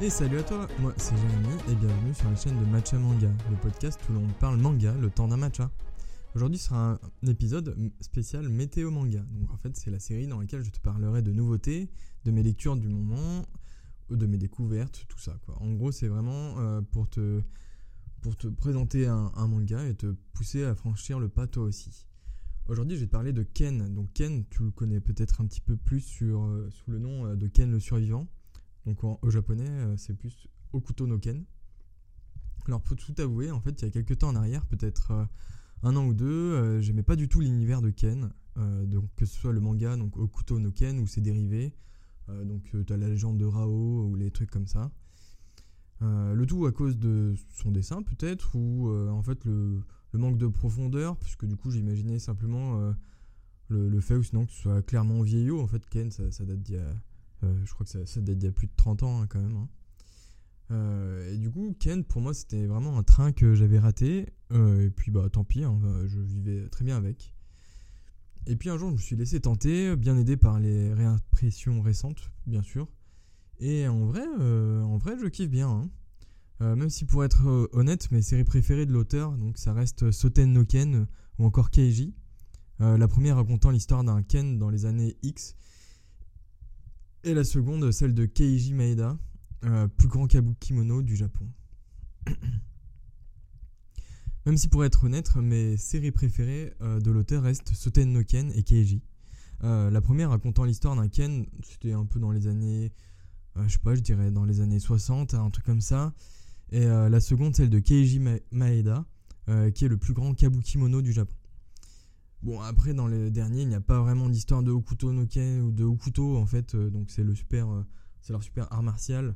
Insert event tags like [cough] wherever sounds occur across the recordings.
Et salut à toi, moi c'est Jérémy et bienvenue sur la chaîne de Matcha Manga, le podcast où l'on parle manga le temps d'un matcha. Aujourd'hui sera un épisode spécial météo manga. Donc en fait c'est la série dans laquelle je te parlerai de nouveautés, de mes lectures du moment, de mes découvertes, tout ça quoi. En gros c'est vraiment euh, pour, te, pour te présenter un, manga et te pousser à franchir le pas toi aussi. Aujourd'hui je vais te parler de Ken. Donc Ken tu le connais peut-être un petit peu plus sur, euh, sous le nom euh, de Ken le survivant. Donc au japonais, euh, c'est plus Okuto no Ken. Alors pour tout avouer, en fait, il y a quelques temps en arrière, peut-être euh, un an ou deux, euh, j'aimais pas du tout l'univers de Ken. donc que ce soit le manga, donc Okuto no Ken ou ses dérivés. donc tu as la légende de Rao ou les trucs comme ça. le tout à cause de son dessin peut-être, ou en fait le, manque de profondeur, puisque du coup j'imaginais simplement le, fait ou sinon que ce soit clairement vieillot. En fait, Ken, ça, date d'il y a je crois que ça, date d'il y a plus de 30 ans hein, quand même. Hein. Euh, et du coup, Ken, pour moi, c'était vraiment un train que j'avais raté. Euh, et puis, bah, tant pis, hein, je vivais très bien avec. Et puis un jour, je me suis laissé tenter, bien aidé par les réimpressions récentes, bien sûr. Et en vrai, en vrai, je kiffe bien. même si pour être honnête, mes séries préférées de l'auteur, donc ça reste Soten no Ken ou encore Keiji. la première racontant l'histoire d'un Ken dans les années X et la seconde, celle de Keiji Maeda, euh, plus grand kabukimono du Japon. [clears throat] Même si pour être honnête, mes séries préférées euh, de l'auteur restent Soten no Ken et Keiji. Euh, la première racontant l'histoire d'un Ken, c'était un peu dans les années, je sais pas, je dirais dans les années 60, un truc comme ça. Et la seconde, celle de Keiji Maeda, qui est le plus grand kabukimono du Japon. Bon, après, dans les derniers, il n'y a pas vraiment d'histoire de Okuto no Ken ou de Okuto, en fait. Euh, donc, c'est le super, euh, leur super art martial.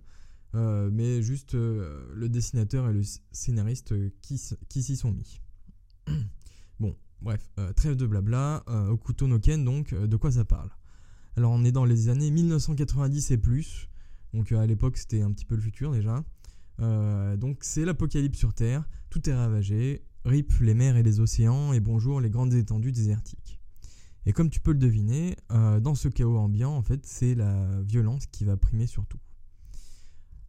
Euh, mais juste le dessinateur et le scénariste qui, s'y sont mis. [clears throat] bon, bref, trêve de blabla. Okuto no Ken, donc, de quoi ça parle? Alors, on est dans les années 1990 et plus. Donc, à l'époque, c'était un petit peu le futur déjà. donc, c'est l'apocalypse sur Terre. Tout est ravagé RIP les mers et les océans et bonjour les grandes étendues désertiques. Et comme tu peux le deviner, euh, dans ce chaos ambiant, en fait, c'est la violence qui va primer sur tout.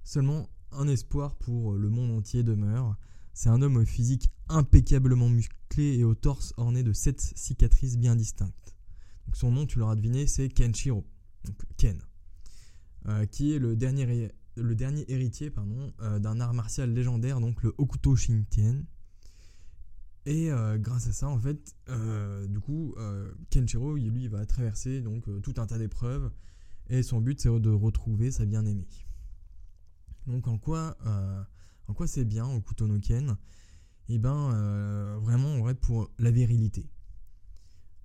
Seulement, un espoir pour le monde entier demeure. C'est un homme au physique impeccablement musclé et au torse orné de sept cicatrices bien distinctes. Son nom, tu l'auras deviné, c'est Kenshiro, donc Ken, euh, qui est le dernier, héritier euh, d'un art martial légendaire, donc le Okuto Shintien, et euh, grâce à ça, en fait, euh, du coup, euh, Kenshiro, lui, il va traverser donc tout un tas d'épreuves. Et son but, c'est de retrouver sa bien-aimée. Donc, en quoi, en quoi c'est bien au no Ken? Eh ben, vraiment, en vrai, pour la virilité.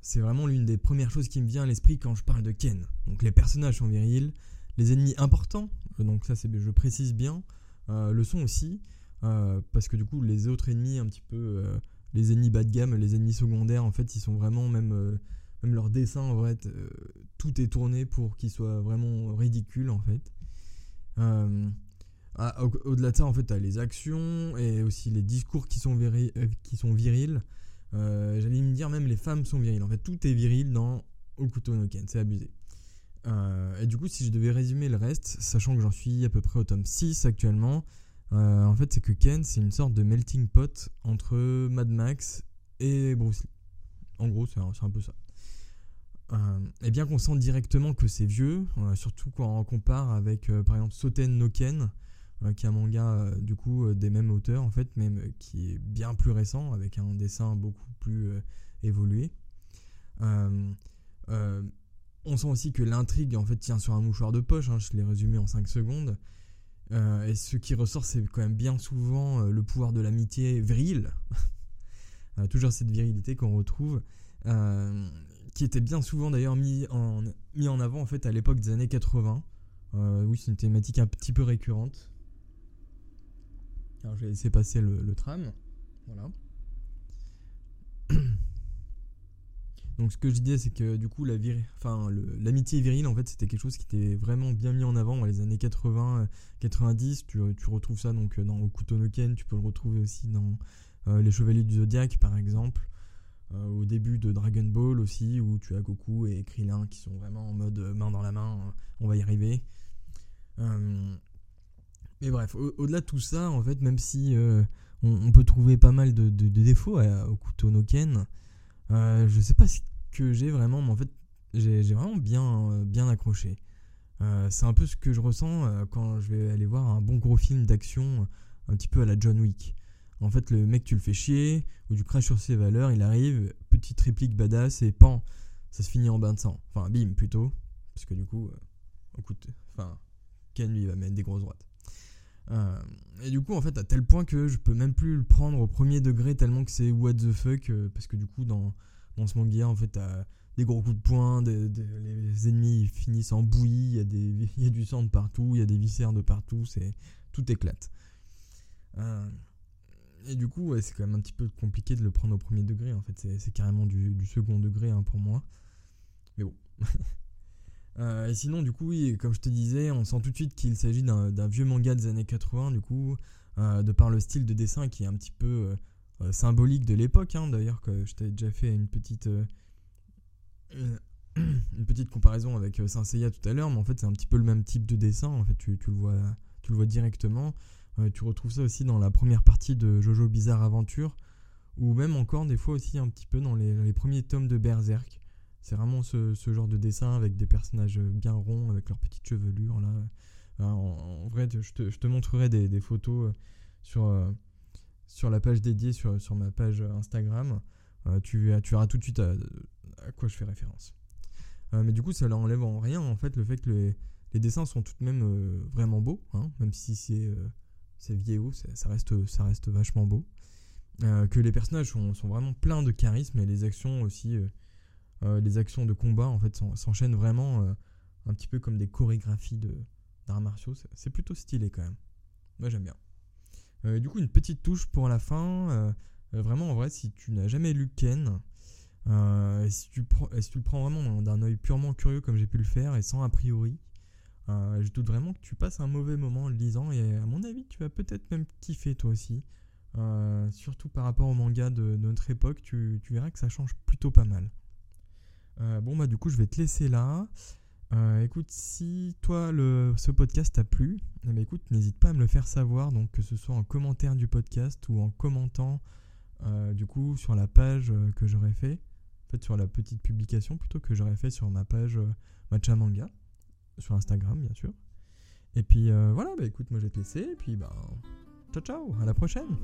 C'est vraiment l'une des premières choses qui me vient à l'esprit quand je parle de Ken. Donc, les personnages sont virils, les ennemis importants, donc ça, c'est, je précise bien, le sont aussi. parce que du coup, les autres ennemis un petit peu les ennemis bas de gamme, les ennemis secondaires, en fait, ils sont vraiment même euh, même leur dessin en vrai, euh, tout est tourné pour qu'ils soient vraiment ridicules en fait. Euh, ah, au-delà de ça, en fait, as les actions et aussi les discours qui sont, qui sont virils. J'allais me dire même les femmes sont viriles. En fait, tout est viril dans Okuto no Ken, c'est abusé. et du coup, si je devais résumer le reste, sachant que j'en suis à peu près au tome 6 actuellement, euh, en fait, c'est que Ken, c'est une sorte de melting pot entre Mad Max et Bruce Lee. En gros, c'est un, peu ça. Euh, et bien qu'on sent directement que c'est vieux, euh, surtout quand on compare avec par exemple Soten no Ken, qui est un manga du coup des mêmes auteurs en fait, même qui est bien plus récent avec un dessin beaucoup plus évolué. on sent aussi que l'intrigue en fait tient sur un mouchoir de poche, hein, je l'ai résumé en 5 secondes. Euh, et ce qui ressort, c'est quand même bien souvent euh, le pouvoir de l'amitié virile. [laughs] Euh, toujours cette virilité qu'on retrouve, qui était bien souvent d'ailleurs mis en, mis en avant en fait à l'époque des années 80. oui, c'est une thématique un petit peu récurrente. Alors je vais laisser passer le, le tram. Voilà. [clears throat] Donc ce que je disais, c'est que du coup, la enfin, l'amitié virile, en fait, c'était quelque chose qui était vraiment bien mis en avant dans les années 80, 90. Euh, tu, tu retrouves ça donc euh, dans Okuto no Ken, tu peux le retrouver aussi dans euh, Les Chevaliers du Zodiaque, par exemple. au début de Dragon Ball aussi, où tu as Goku et Krillin qui sont vraiment en mode main dans la main, on va y arriver. Mais bref, au-delà de tout ça, en fait, même si on, peut trouver pas mal de, défauts au couteau Noken, je sais pas ce que j'ai vraiment, en fait, j'ai vraiment bien, bien accroché. c'est un peu ce que je ressens quand je vais aller voir un bon gros film d'action, un petit peu à la John Wick. En fait, le mec, tu le fais chier, ou tu craches sur ses valeurs, il arrive, petite réplique badass, et pan, ça se finit en bain de sang. Enfin, bim, plutôt. Parce que du coup, euh, enfin, Ken, lui, va mettre des grosses droites. Euh, et du coup, en fait, à tel point que je peux même plus le prendre au premier degré, tellement que c'est what the fuck, euh, parce que du coup, dans, dans ce manga, en fait, t'as des gros coups de poing, les ennemis finissent en bouillie, il y, a des, du sang de partout, il y a des viscères de partout, c'est tout éclate. Euh, et du coup, c'est quand même un petit peu compliqué de le prendre au premier degré. En fait, c'est carrément du, second degré hein, pour moi. Mais bon. [laughs] Euh, et sinon, du coup, comme je te disais, on sent tout de suite qu'il s'agit d'un vieux manga des années 80, du coup, euh, de par le style de dessin qui est un petit peu euh, symbolique de l'époque. Hein, D'ailleurs, que je t'avais déjà fait une petite, [clears throat] une petite comparaison avec Saint Seiya tout à l'heure, mais en fait, c'est un petit peu le même type de dessin. En fait, tu, le, vois, tu le vois directement tu retrouves ça aussi dans la première partie de Jojo Bizarre Aventure, ou même encore des fois aussi un petit peu dans les, premiers tomes de Berserk. C'est vraiment ce, genre de dessin avec des personnages bien ronds, avec leurs petites chevelures. Là. Euh, en, vrai, je te, montrerai des, photos euh, sur, euh, sur la page dédiée sur, sur ma page Instagram. tu, tu verras tout de suite à, quoi je fais référence. mais du coup, ça n'enlève en rien en fait le fait que les, les dessins sont tout de même vraiment beaux, hein, même si c'est c'est vieillot, ça reste, ça reste vachement beau. Euh, que les personnages sont, vraiment pleins de charisme et les actions aussi, euh, euh, les actions de combat en fait s'enchaînent vraiment un petit peu comme des chorégraphies d'arts martiaux. C'est plutôt stylé quand même. Moi j'aime bien. Du coup une petite touche pour la fin. vraiment en vrai si tu n'as jamais lu Ken, et si, tu le prends vraiment d'un œil purement curieux comme j'ai pu le faire et sans a priori, euh, je doute vraiment que tu passes un mauvais moment en le lisant et à mon avis tu vas peut-être même kiffer toi aussi. Euh, surtout par rapport au manga de, notre époque, tu, verras que ça change plutôt pas mal. Euh, bon bah du coup je vais te laisser là. Écoute, si toi le, ce podcast t'a plu, eh ben, écoute, n'hésite pas à me le faire savoir, donc que ce soit en commentaire du podcast ou en commentant du coup sur la page que j'aurais fait, en fait sur la petite publication plutôt que j'aurais fait sur ma page Matcha Manga sur Instagram, bien sûr. Et puis euh, voilà, bah écoute, moi je vais te laisser. Et puis bah, ciao ciao, à la prochaine.